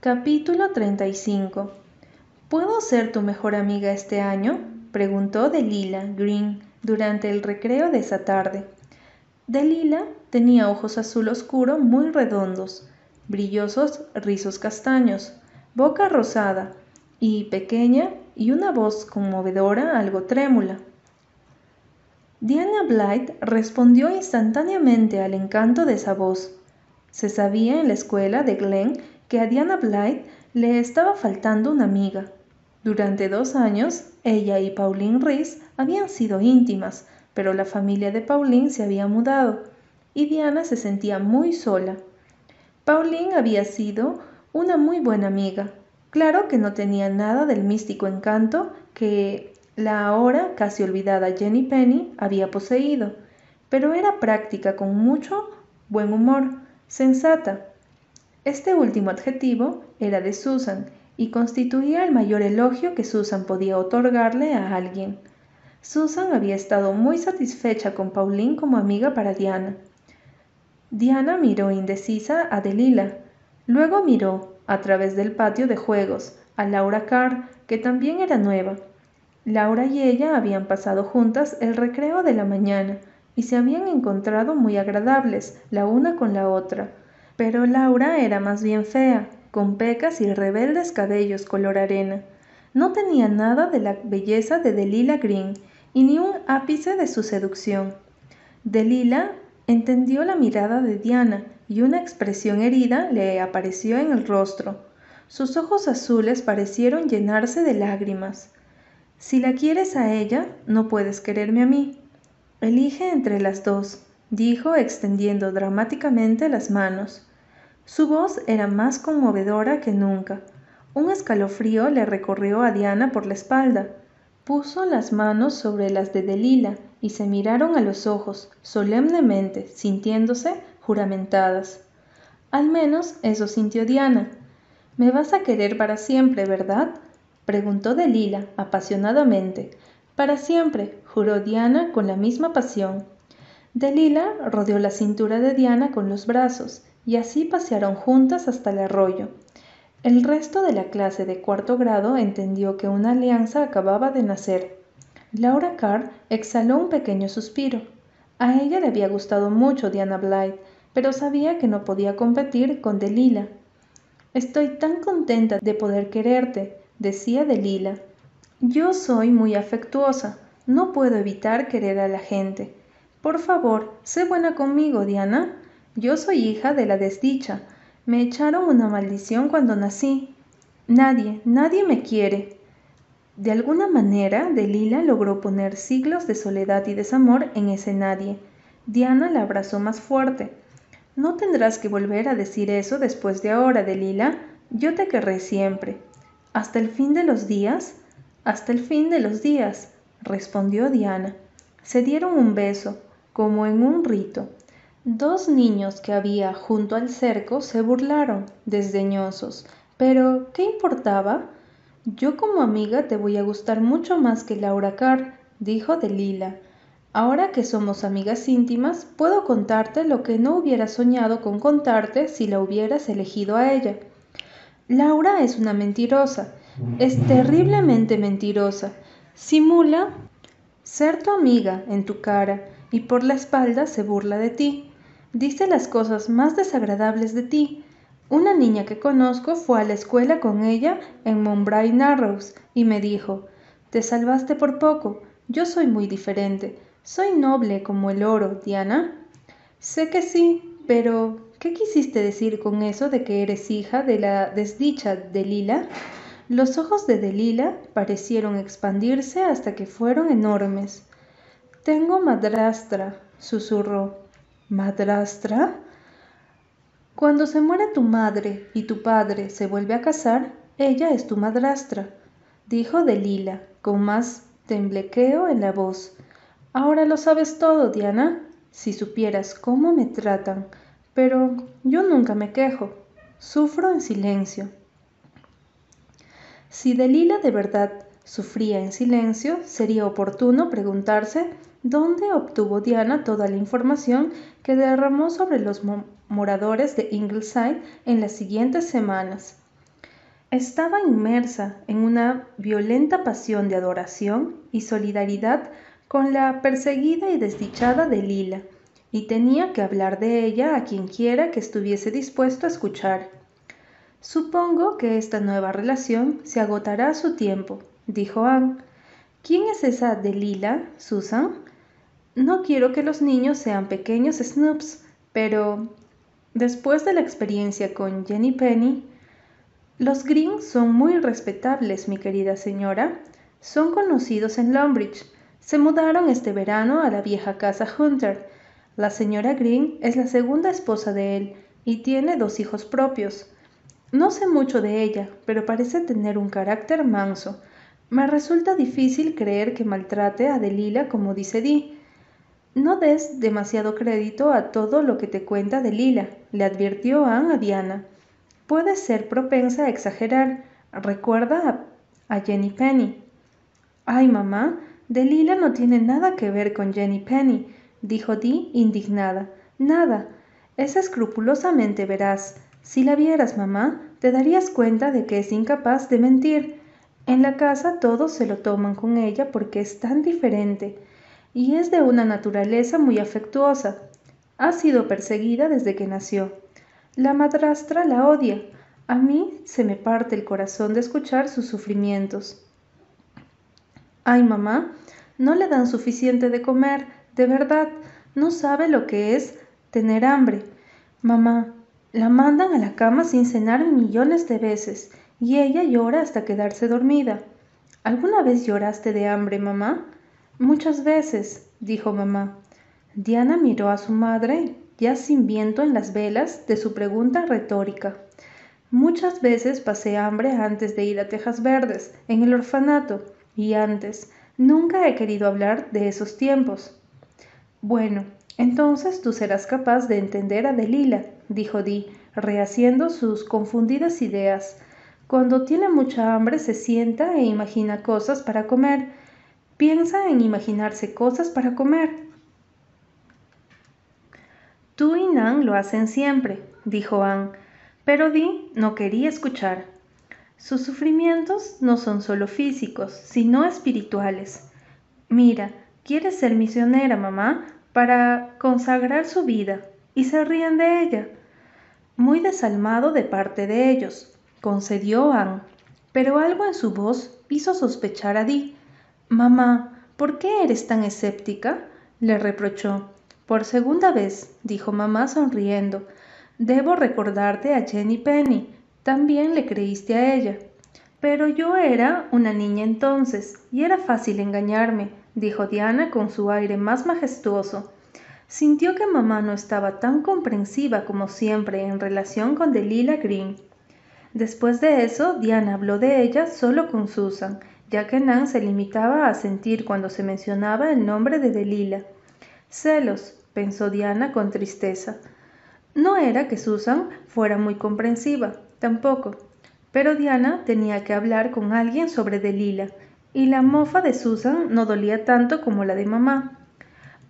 Capítulo 35 ¿Puedo ser tu mejor amiga este año? preguntó Delila Green durante el recreo de esa tarde. Delila tenía ojos azul oscuro muy redondos, brillosos rizos castaños, boca rosada y pequeña y una voz conmovedora algo trémula. Diana Blythe respondió instantáneamente al encanto de esa voz. Se sabía en la escuela de Glen que a Diana Blythe le estaba faltando una amiga. Durante dos años, ella y Pauline Reese habían sido íntimas, pero la familia de Pauline se había mudado y Diana se sentía muy sola. Pauline había sido una muy buena amiga. Claro que no tenía nada del místico encanto que la ahora casi olvidada Jenny Penny había poseído, pero era práctica con mucho buen humor, sensata. Este último adjetivo era de Susan y constituía el mayor elogio que Susan podía otorgarle a alguien. Susan había estado muy satisfecha con Pauline como amiga para Diana. Diana miró indecisa a Delila, luego miró, a través del patio de juegos, a Laura Carr, que también era nueva, Laura y ella habían pasado juntas el recreo de la mañana y se habían encontrado muy agradables la una con la otra. Pero Laura era más bien fea, con pecas y rebeldes cabellos color arena. No tenía nada de la belleza de Delila Green y ni un ápice de su seducción. Delila entendió la mirada de Diana y una expresión herida le apareció en el rostro. Sus ojos azules parecieron llenarse de lágrimas. Si la quieres a ella, no puedes quererme a mí. Elige entre las dos, dijo extendiendo dramáticamente las manos. Su voz era más conmovedora que nunca. Un escalofrío le recorrió a Diana por la espalda. Puso las manos sobre las de Delila y se miraron a los ojos, solemnemente, sintiéndose juramentadas. Al menos eso sintió Diana. Me vas a querer para siempre, ¿verdad? preguntó Delila apasionadamente. Para siempre, juró Diana con la misma pasión. Delila rodeó la cintura de Diana con los brazos, y así pasearon juntas hasta el arroyo. El resto de la clase de cuarto grado entendió que una alianza acababa de nacer. Laura Carr exhaló un pequeño suspiro. A ella le había gustado mucho Diana Blythe, pero sabía que no podía competir con Delila. Estoy tan contenta de poder quererte, decía Delila. Yo soy muy afectuosa, no puedo evitar querer a la gente. Por favor, sé buena conmigo, Diana. Yo soy hija de la desdicha. Me echaron una maldición cuando nací. Nadie, nadie me quiere. De alguna manera, Delila logró poner siglos de soledad y desamor en ese nadie. Diana la abrazó más fuerte. No tendrás que volver a decir eso después de ahora, Delila. Yo te querré siempre. ¿Hasta el fin de los días? Hasta el fin de los días, respondió Diana. Se dieron un beso, como en un rito. Dos niños que había junto al cerco se burlaron, desdeñosos. Pero, ¿qué importaba? Yo como amiga te voy a gustar mucho más que Laura Carr, dijo Delila. Ahora que somos amigas íntimas, puedo contarte lo que no hubiera soñado con contarte si la hubieras elegido a ella. Laura es una mentirosa, es terriblemente mentirosa. Simula ser tu amiga en tu cara y por la espalda se burla de ti. Dice las cosas más desagradables de ti. Una niña que conozco fue a la escuela con ella en Montbray Narrows y me dijo, te salvaste por poco, yo soy muy diferente, soy noble como el oro, Diana. Sé que sí, pero ¿Qué quisiste decir con eso de que eres hija de la desdicha de Lila? Los ojos de Delila parecieron expandirse hasta que fueron enormes. Tengo madrastra, susurró. ¿Madrastra? Cuando se muere tu madre y tu padre se vuelve a casar, ella es tu madrastra, dijo Delila, con más temblequeo en la voz. Ahora lo sabes todo, Diana. Si supieras cómo me tratan, pero yo nunca me quejo, sufro en silencio. Si Delila de verdad sufría en silencio, sería oportuno preguntarse dónde obtuvo Diana toda la información que derramó sobre los moradores de Ingleside en las siguientes semanas. Estaba inmersa en una violenta pasión de adoración y solidaridad con la perseguida y desdichada de Lila, y tenía que hablar de ella a quien quiera que estuviese dispuesto a escuchar. Supongo que esta nueva relación se agotará a su tiempo, dijo Anne. ¿Quién es esa de Lila, Susan? No quiero que los niños sean pequeños snoops, pero después de la experiencia con Jenny Penny, los Green son muy respetables, mi querida señora. Son conocidos en Longbridge. Se mudaron este verano a la vieja casa Hunter. La señora Green es la segunda esposa de él y tiene dos hijos propios. No sé mucho de ella, pero parece tener un carácter manso. Me resulta difícil creer que maltrate a Delila como dice Dee. No des demasiado crédito a todo lo que te cuenta Delila, le advirtió Anne a Diana puede ser propensa a exagerar. Recuerda a, Jenny Penny. Ay, mamá, Delila no tiene nada que ver con Jenny Penny, dijo Dee indignada. Nada. Es escrupulosamente veraz. Si la vieras, mamá, te darías cuenta de que es incapaz de mentir. En la casa todos se lo toman con ella porque es tan diferente y es de una naturaleza muy afectuosa. Ha sido perseguida desde que nació. La madrastra la odia. A mí se me parte el corazón de escuchar sus sufrimientos. Ay, mamá, no le dan suficiente de comer, de verdad, no sabe lo que es tener hambre. Mamá, la mandan a la cama sin cenar millones de veces y ella llora hasta quedarse dormida. ¿Alguna vez lloraste de hambre, mamá? Muchas veces, dijo mamá. Diana miró a su madre ya sin viento en las velas de su pregunta retórica. Muchas veces pasé hambre antes de ir a Tejas Verdes, en el orfanato, y antes. Nunca he querido hablar de esos tiempos. Bueno, entonces tú serás capaz de entender a Delila, dijo Dee, rehaciendo sus confundidas ideas. Cuando tiene mucha hambre se sienta e imagina cosas para comer. Piensa en imaginarse cosas para comer. Tú y Nan lo hacen siempre, dijo Anne, pero Dee no quería escuchar. Sus sufrimientos no son solo físicos, sino espirituales. Mira, quiere ser misionera, mamá, para consagrar su vida, y se ríen de ella. Muy desalmado de parte de ellos, concedió Anne, pero algo en su voz hizo sospechar a Dee. Mamá, ¿por qué eres tan escéptica? le reprochó. Por segunda vez, dijo mamá sonriendo, debo recordarte a Jenny Penny. También le creíste a ella. Pero yo era una niña entonces, y era fácil engañarme, dijo Diana con su aire más majestuoso. Sintió que mamá no estaba tan comprensiva como siempre en relación con Delila Green. Después de eso, Diana habló de ella solo con Susan, ya que Nan se limitaba a sentir cuando se mencionaba el nombre de Delila. Celos, pensó Diana con tristeza. No era que Susan fuera muy comprensiva, tampoco, pero Diana tenía que hablar con alguien sobre Delila, y la mofa de Susan no dolía tanto como la de mamá.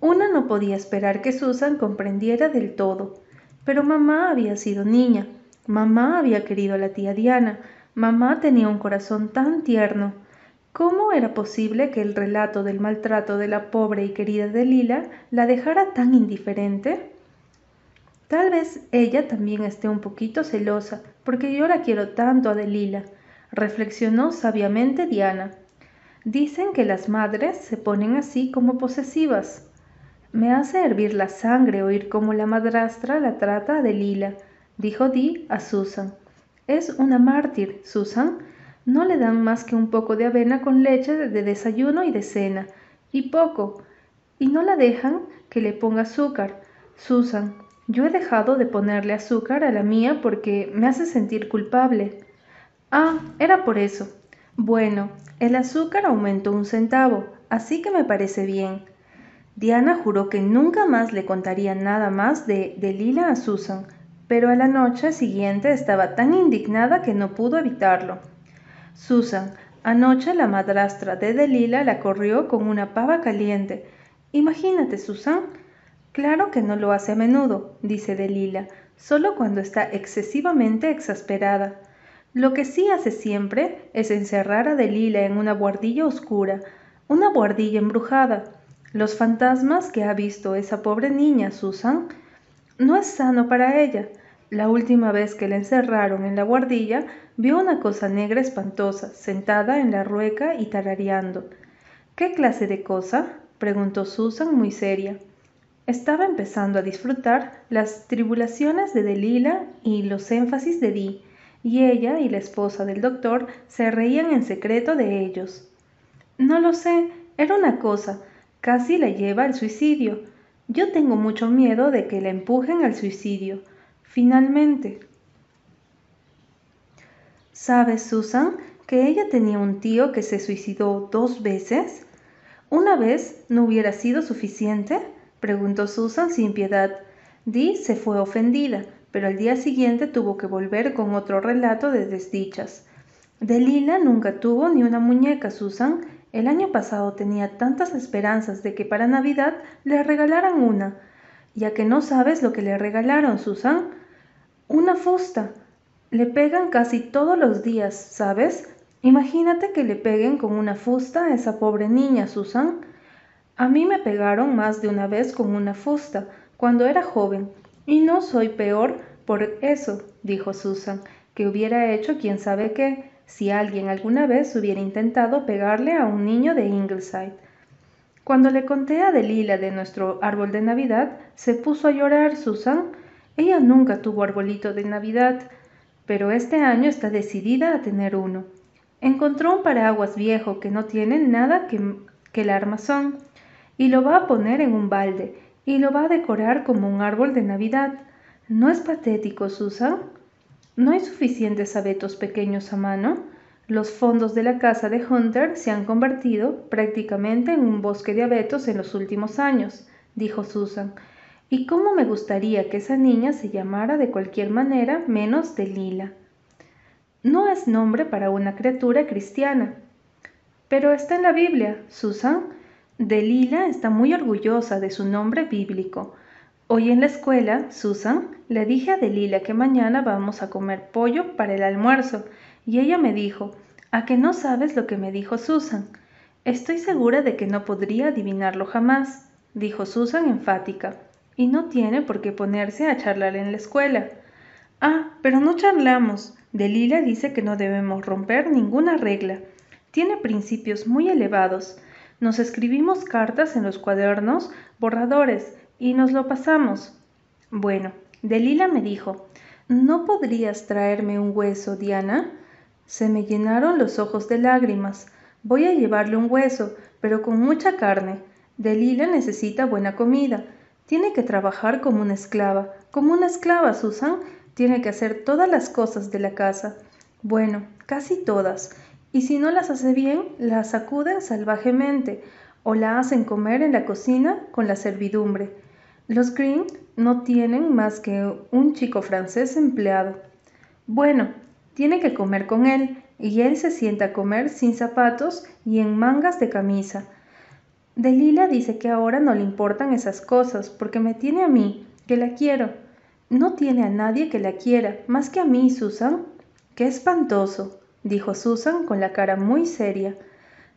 Una no podía esperar que Susan comprendiera del todo, pero mamá había sido niña, mamá había querido a la tía Diana, mamá tenía un corazón tan tierno, ¿Cómo era posible que el relato del maltrato de la pobre y querida Delila la dejara tan indiferente? Tal vez ella también esté un poquito celosa, porque yo la quiero tanto a Delila, reflexionó sabiamente Diana. Dicen que las madres se ponen así como posesivas. Me hace hervir la sangre oír cómo la madrastra la trata a Delila, dijo Dee a Susan. Es una mártir, Susan, no le dan más que un poco de avena con leche de desayuno y de cena, y poco, y no la dejan que le ponga azúcar. Susan, yo he dejado de ponerle azúcar a la mía porque me hace sentir culpable. Ah, era por eso. Bueno, el azúcar aumentó un centavo, así que me parece bien. Diana juró que nunca más le contaría nada más de, de Lila a Susan, pero a la noche siguiente estaba tan indignada que no pudo evitarlo. Susan, anoche la madrastra de Delila la corrió con una pava caliente. Imagínate, Susan. Claro que no lo hace a menudo, dice Delila, solo cuando está excesivamente exasperada. Lo que sí hace siempre es encerrar a Delila en una buhardilla oscura, una buhardilla embrujada. Los fantasmas que ha visto esa pobre niña, Susan, no es sano para ella. La última vez que la encerraron en la buhardilla, vio una cosa negra espantosa, sentada en la rueca y tarareando. ¿Qué clase de cosa? preguntó Susan muy seria. Estaba empezando a disfrutar las tribulaciones de Delila y los énfasis de Dee y ella y la esposa del doctor se reían en secreto de ellos. No lo sé, era una cosa, casi la lleva al suicidio. Yo tengo mucho miedo de que la empujen al suicidio. Finalmente. ¿Sabes, Susan, que ella tenía un tío que se suicidó dos veces? ¿Una vez no hubiera sido suficiente? preguntó Susan sin piedad. Dee se fue ofendida pero al día siguiente tuvo que volver con otro relato de desdichas. Delila nunca tuvo ni una muñeca, Susan. El año pasado tenía tantas esperanzas de que para Navidad le regalaran una. Ya que no sabes lo que le regalaron, Susan. Una fusta. Le pegan casi todos los días, ¿sabes? Imagínate que le peguen con una fusta a esa pobre niña, Susan. A mí me pegaron más de una vez con una fusta, cuando era joven, y no soy peor por eso, dijo Susan, que hubiera hecho quién sabe qué si alguien alguna vez hubiera intentado pegarle a un niño de Ingleside. Cuando le conté a Delila de nuestro árbol de Navidad, se puso a llorar Susan. Ella nunca tuvo arbolito de Navidad, pero este año está decidida a tener uno. Encontró un paraguas viejo que no tiene nada que, que el armazón y lo va a poner en un balde y lo va a decorar como un árbol de Navidad. ¿No es patético, Susan? ¿No hay suficientes abetos pequeños a mano? Los fondos de la casa de Hunter se han convertido prácticamente en un bosque de abetos en los últimos años, dijo Susan. Y cómo me gustaría que esa niña se llamara de cualquier manera menos de Lila. No es nombre para una criatura cristiana. Pero está en la Biblia, Susan. Delila está muy orgullosa de su nombre bíblico. Hoy en la escuela, Susan, le dije a Delila que mañana vamos a comer pollo para el almuerzo, y ella me dijo, ¿a que no sabes lo que me dijo Susan? Estoy segura de que no podría adivinarlo jamás, dijo Susan enfática, y no tiene por qué ponerse a charlar en la escuela. Ah, pero no charlamos. Delila dice que no debemos romper ninguna regla. Tiene principios muy elevados. Nos escribimos cartas en los cuadernos, borradores, y nos lo pasamos. Bueno, Delila me dijo, ¿no podrías traerme un hueso, Diana? Se me llenaron los ojos de lágrimas. Voy a llevarle un hueso, pero con mucha carne. Delila necesita buena comida. Tiene que trabajar como una esclava. Como una esclava, Susan. Tiene que hacer todas las cosas de la casa. Bueno, casi todas y si no las hace bien, la sacuden salvajemente o la hacen comer en la cocina con la servidumbre. Los Green no tienen más que un chico francés empleado. Bueno, tiene que comer con él, y él se sienta a comer sin zapatos y en mangas de camisa. Delila dice que ahora no le importan esas cosas porque me tiene a mí, que la quiero. No tiene a nadie que la quiera, más que a mí, Susan. Qué espantoso dijo Susan con la cara muy seria.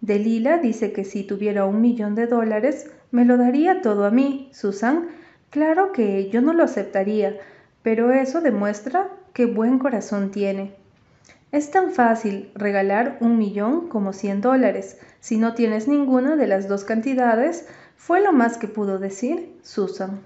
Delila dice que si tuviera un millón de dólares, me lo daría todo a mí, Susan. Claro que yo no lo aceptaría, pero eso demuestra qué buen corazón tiene. Es tan fácil regalar un millón como cien dólares. Si no tienes ninguna de las dos cantidades, fue lo más que pudo decir Susan.